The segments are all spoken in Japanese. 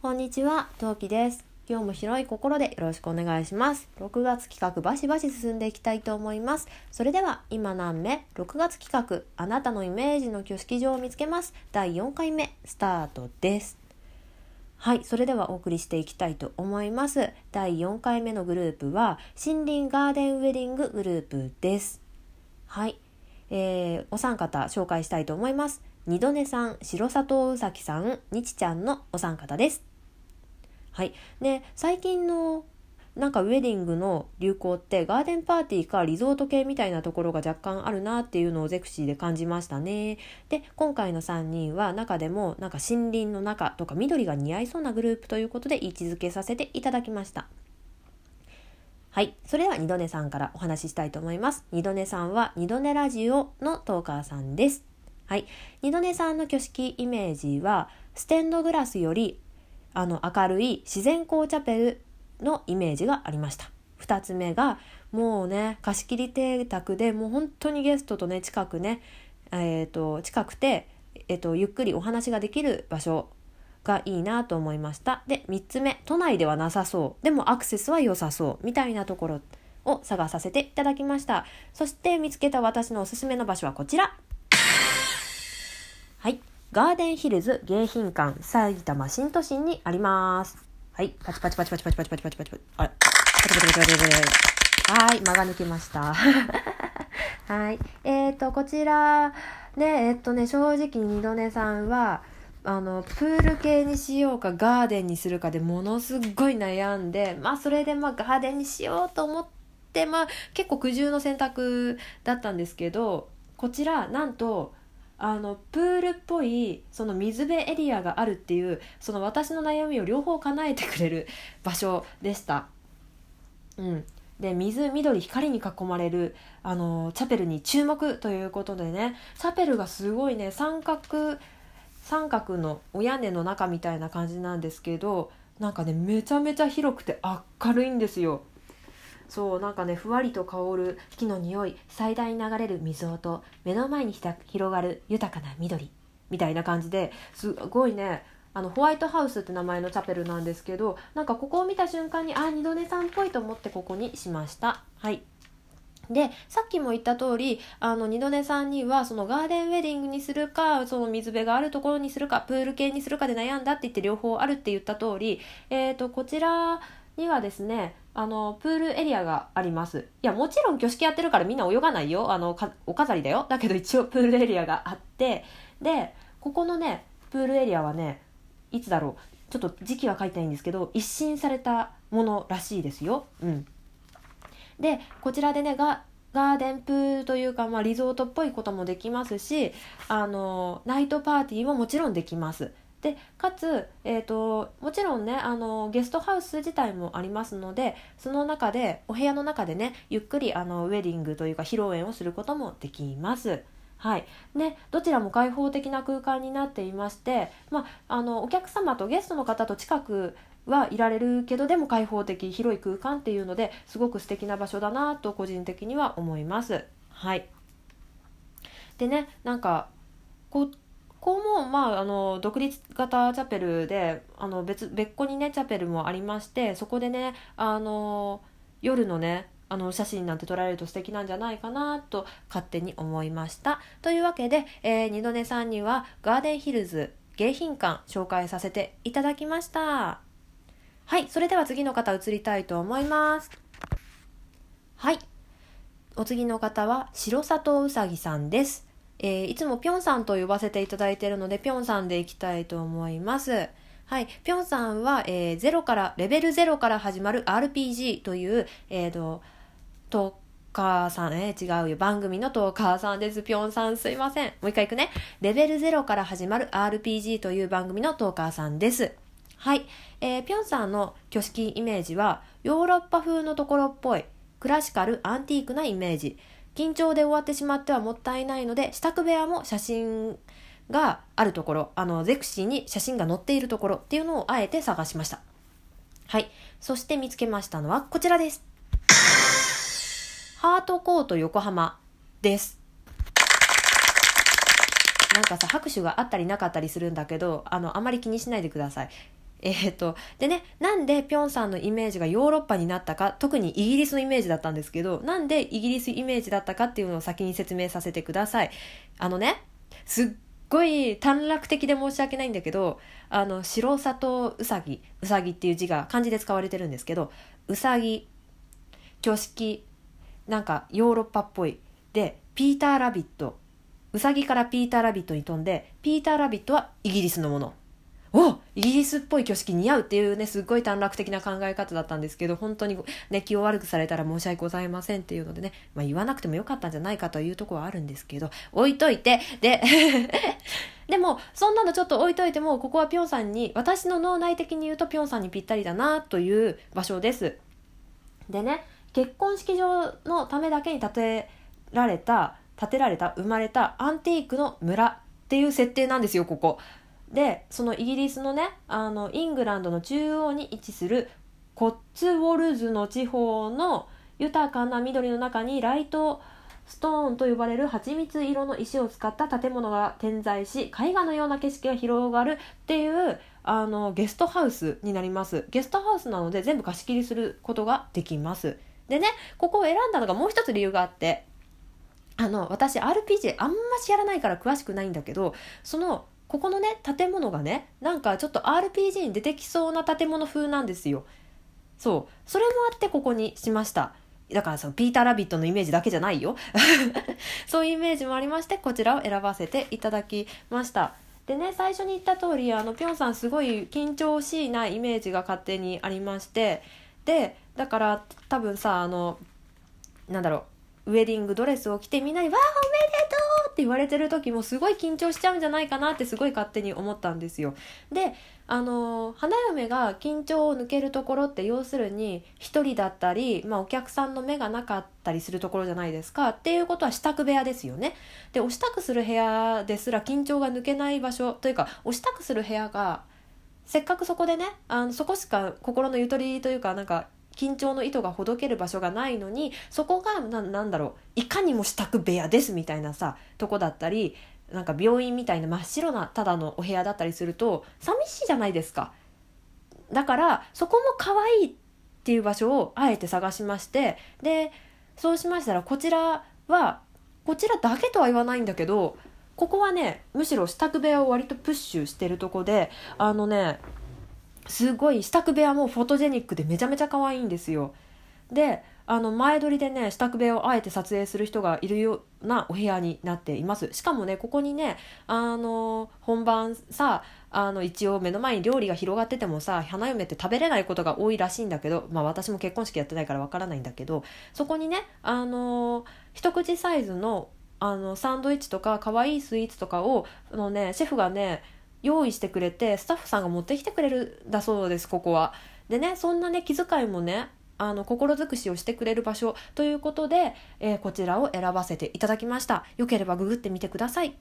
こんにちは、トウキです。今日も広い心でよろしくお願いします。6月企画バシバシ進んでいきたいと思います。それでは今何目 ?6 月企画あなたのイメージの挙式場を見つけます。第4回目スタートです。はい、それではお送りしていきたいと思います。第4回目のグループは森林ガーデンウェディンググループです。はい、えー、お三方紹介したいと思います。二度寝さん、白砂糖うさきさん、にちちゃんのお三方です。はい。で、最近のなんかウェディングの流行ってガーデンパーティーかリゾート系みたいなところが若干あるなっていうのをゼクシーで感じましたね。で、今回の3人は中でもなんか森林の中とか緑が似合いそうなグループということで位置づけさせていただきました。はい。それでは二度寝さんからお話ししたいと思います。二度寝さんは二度寝ラジオのトーカーさんです。はい。二度寝さんの挙式イメージは、ステンドグラスよりあの明るい自然光チャペルのイメージがありました。2つ目がもうね貸し切り邸宅でもう本当にゲストとね近くねえー、と近くて、えー、とゆっくりお話ができる場所がいいなと思いました。で3つ目都内ではなさそう。でもアクセスは良さそう。みたいなところを探させていただきました。そして見つけた私のおすすめの場所はこちら。はい。ガーデンヒルズ迎賓館埼玉新都心にあります。はい。パチパチパチパチパチパチパチパチパチパチ。あれパチパチパチパチパチパチ。はい。間が抜けました。はい。えっ、ー、と、こちら、ね、えっ、ー、とね、正直二度寝さんは、あの、プール系にしようか、ガーデンにするかでものすごい悩んで、まあ、それでまあ、ガーデンにしようと思って、まあ、結構苦渋の選択だったんですけど、こちら、なんと、あのプールっぽいその水辺エリアがあるっていうその私の悩みを両方叶えてくれる場所でした。うん、で水緑光に囲まれるあのチャペルに注目ということでねチャペルがすごいね三角三角のお屋根の中みたいな感じなんですけどなんかねめちゃめちゃ広くて明るいんですよ。そうなんかねふわりと香る木の匂い最大に流れる水音目の前に広がる豊かな緑みたいな感じですごいねあのホワイトハウスって名前のチャペルなんですけどなんかここを見た瞬間にあ二度寝さんっぽいと思ってここにしました。はい。でさっきも言った通りあの二度寝さんにはそのガーデンウェディングにするかその水辺があるところにするかプール系にするかで悩んだって言って両方あるって言った通り、えー、とこちらにはですねあのプールエリアがあります。いやもちろん挙式やってるからみんな泳がないよ。あのお飾りだよ。だけど一応プールエリアがあって。でここのねプールエリアはねいつだろう。ちょっと時期は書いてないんですけど一新されたものらしいですよ。うん、でこちらでねがガーデンプールというか、まあ、リゾートっぽいこともできますしあのナイトパーティーももちろんできます。でかつ、えーと、もちろんねあのゲストハウス自体もありますのでその中でお部屋の中でねゆっくりあのウェディングというか披露宴をすることもできます。はいね、どちらも開放的な空間になっていまして、まあ、あのお客様とゲストの方と近くはいられるけどでも開放的広い空間っていうのですごく素敵な場所だなと個人的には思います。はい、でねなんかこうここも、まあ、あの独立型チャペルであの別別個にねチャペルもありましてそこでねあの夜のねあの写真なんて撮られると素敵なんじゃないかなと勝手に思いました。というわけで、えー、二度寝さんにはガーデンヒルズ迎賓館紹介させていただきました。はいそれでは次の方移りたいと思います。はいお次の方は白砂糖うさぎさんです。えー、いつもぴょんさんと呼ばせていただいているので、ぴょんさんでいきたいと思います。はい。ぴょんさんは、えー、ゼロから、レベル0から始まる RPG という、えーと、トーカーさん、えー、違うよ。番組のトーカーさんです。ぴょんさんすいません。もう一回いくね。レベル0から始まる RPG という番組のトーカーさんです。はい。えー、ぴょんさんの挙式イメージは、ヨーロッパ風のところっぽい、クラシカル、アンティークなイメージ。緊張で終わってしまってはもったいないので支度部屋も写真があるところあのゼクシーに写真が載っているところっていうのをあえて探しました。はい。そして見つけましたのはこちらです。ハートコート横浜です。なんかさ拍手があったりなかったりするんだけどあのあまり気にしないでください。えー、っと、でね、なんでピョンさんのイメージがヨーロッパになったか、特にイギリスのイメージだったんですけど、なんでイギリスイメージだったかっていうのを先に説明させてください。あのね、すっごい短絡的で申し訳ないんだけど、あの、白砂糖うさぎ、うさぎっていう字が漢字で使われてるんですけど、うさぎ、挙式、なんかヨーロッパっぽい。で、ピーターラビット、うさぎからピーターラビットに飛んで、ピーターラビットはイギリスのもの。おイギリスっぽい挙式似合うっていうねすっごい短絡的な考え方だったんですけど本当にね気を悪くされたら申し訳ございませんっていうのでね、まあ、言わなくてもよかったんじゃないかというとこはあるんですけど置いといてで でもそんなのちょっと置いといてもここはピョンさんに私の脳内的に言うとピョンさんにぴったりだなという場所です。でね結婚式場のためだけに建てられた建てられた生まれたアンティークの村っていう設定なんですよここ。でそのイギリスのねあのイングランドの中央に位置するコッツウォルズの地方の豊かな緑の中にライトストーンと呼ばれる蜂蜜色の石を使った建物が点在し絵画のような景色が広がるっていうあのゲストハウスになります。ゲストハウスなので全部貸し切りすることができます。でねここを選んだのがもう一つ理由があってあの私 RPG あんましやらないから詳しくないんだけどそのここのね建物がねなんかちょっと RPG に出てきそうな建物風なんですよ。そう。それもあってここにしました。だからそのピーター・ラビットのイメージだけじゃないよ。そういうイメージもありましてこちらを選ばせていただきました。でね最初に言った通りあのぴょんさんすごい緊張しいなイメージが勝手にありまして。でだから多分さあのなんだろうウェディングドレスを着てみんなに「わあおめでとう!」って言われてる時もすごい緊張しちゃうんじゃないかなってすごい勝手に思ったんですよ。であの花嫁が緊張を抜けるところって要するに1人だったり、まあ、お客さんの目がなかったりするところじゃないですかっていうことは支度部屋ですよね。でお支度する部屋ですら緊張が抜けない場所というかお支度する部屋がせっかくそこでねあのそこしか心のゆとりというかなんか緊張の糸がほどける場所がないのにそこが何だろういかにも支度部屋ですみたいなさとこだったりなんか病院みたいな真っ白なただのお部屋だったりすると寂しいじゃないですか。だからそこも可愛いっていう場所をあえて探しましてでそうしましたらこちらはこちらだけとは言わないんだけどここはねむしろ支度部屋を割とプッシュしてるとこであのねすごい支度部屋もフォトジェニックでめちゃめちゃ可愛いんですよ。であの前撮りでね支度部屋をあえて撮影する人がいるようなお部屋になっています。しかもねここにねあの本番さあの一応目の前に料理が広がっててもさ花嫁って食べれないことが多いらしいんだけどまあ私も結婚式やってないからわからないんだけどそこにねあの一口サイズのあのサンドイッチとか可愛いスイーツとかをのねシェフがね用意してくれてスタッフさんが持ってきてくれるだそうですここは。でねそんなね気遣いもねあの心尽くしをしてくれる場所ということで、えー、こちらを選ばせていただきました。よければググってみてください。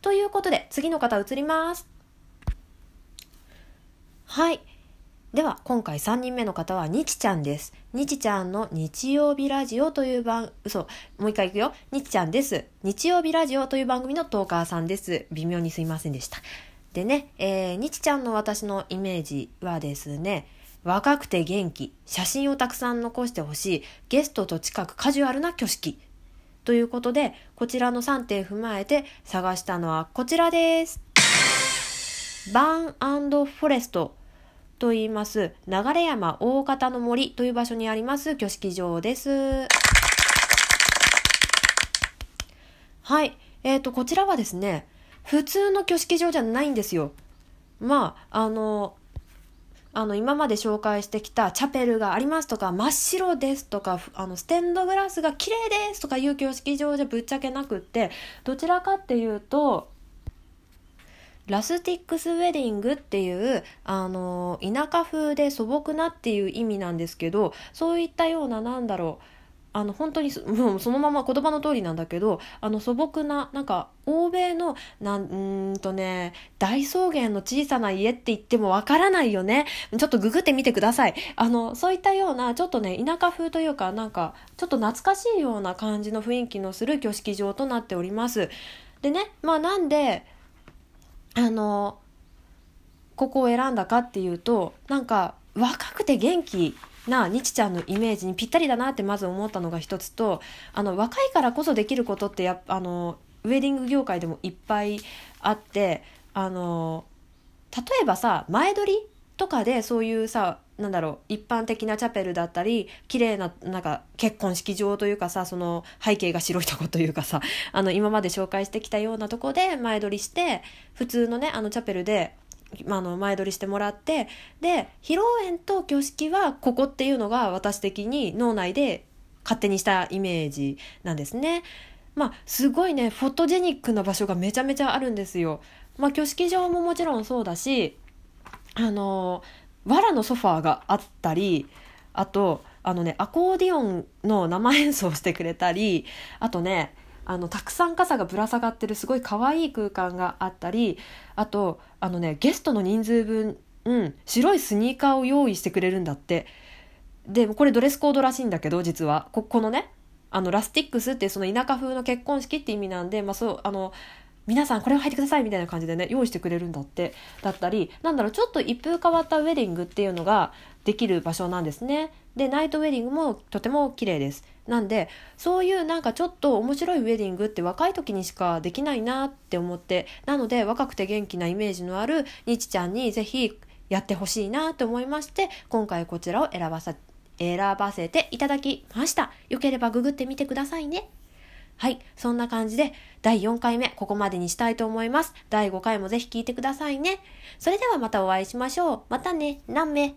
ということで次の方移ります。はい。では今回3人目の方はにちちゃんです。にちちゃんの日曜日ラジオという番嘘もう一回いくよ。にちちゃんです。日曜日ラジオという番組のトーカーさんです。微妙にすいませんでした。でね、えー、にちちゃんの私のイメージはですね若くて元気写真をたくさん残してほしいゲストと近くカジュアルな挙式。ということでこちらの3点踏まえて探したのはこちらです。バーンフォレスト。と言います流山大方の森という場所にあります挙式場です。はい。えっ、ー、と、こちらはですね、普通の挙式場じゃないんですよ。まあ、あの、あの、今まで紹介してきたチャペルがありますとか、真っ白ですとか、あの、ステンドグラスが綺麗ですとかいう挙式場じゃぶっちゃけなくって、どちらかっていうと、ラスティックスウェディングっていうあの田舎風で素朴なっていう意味なんですけどそういったようななんだろうあの本当にもうそのまま言葉の通りなんだけどあの素朴ななんか欧米のなんんとね大草原の小さな家って言ってもわからないよね。ちょっとググってみてください。あのそういったようなちょっとね田舎風というかなんかちょっと懐かしいような感じの雰囲気のする挙式場となっております。でねまあなんであのここを選んだかっていうとなんか若くて元気な日ちゃんのイメージにぴったりだなってまず思ったのが一つとあの若いからこそできることってやあのウェディング業界でもいっぱいあってあの例えばさ前撮りとかでそういうさなんだろう一般的なチャペルだったり綺麗ななんか結婚式場というかさその背景が白いとこというかさ あの今まで紹介してきたようなとこで前撮りして普通のねあのチャペルで、まあ、の前撮りしてもらってで披露宴と挙式はここっていうのが私的に脳内で勝手にしたイメージなんですね。まあすごいねフォトジェニックな場所がめちゃめちゃあるんですよ。まあ挙式場ももちろんそうだしあの藁のソファーがあったりあとあのねアコーディオンの生演奏してくれたりあとねあのたくさん傘がぶら下がってるすごい可愛い空間があったりあとあのねゲストの人数分、うん、白いスニーカーを用意してくれるんだって。でこれドレスコードらしいんだけど実は。ここのねあのラスティックスってその田舎風の結婚式って意味なんで、まあ、そうあの皆さんこれを履いてくださいみたいな感じでね用意してくれるんだってだったりなんだろうちょっと一風変わったウェディングっていうのができる場所なんですね。でナイトウェディングもとても綺麗です。なんでそういうなんかちょっと面白いウェディングって若い時にしかできないなって思ってなので若くて元気なイメージのあるにちちゃんにぜひやってほしいなと思いまして今回こちらを選ばさ選ばせていただきました。よければググってみてくださいね。はい。そんな感じで、第4回目、ここまでにしたいと思います。第5回もぜひ聞いてくださいね。それではまたお会いしましょう。またね。何名？